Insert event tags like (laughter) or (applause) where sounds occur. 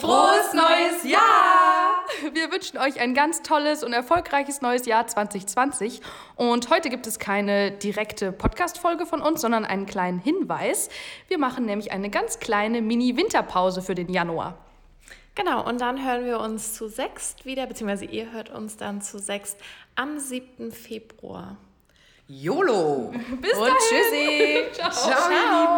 Frohes neues Jahr! Wir wünschen euch ein ganz tolles und erfolgreiches neues Jahr 2020. Und heute gibt es keine direkte Podcast-Folge von uns, sondern einen kleinen Hinweis. Wir machen nämlich eine ganz kleine Mini-Winterpause für den Januar. Genau, und dann hören wir uns zu sechst wieder, beziehungsweise ihr hört uns dann zu sechst am 7. Februar. YOLO! Bis und dahin. tschüssi! (laughs) Ciao. Ciao. Ciao.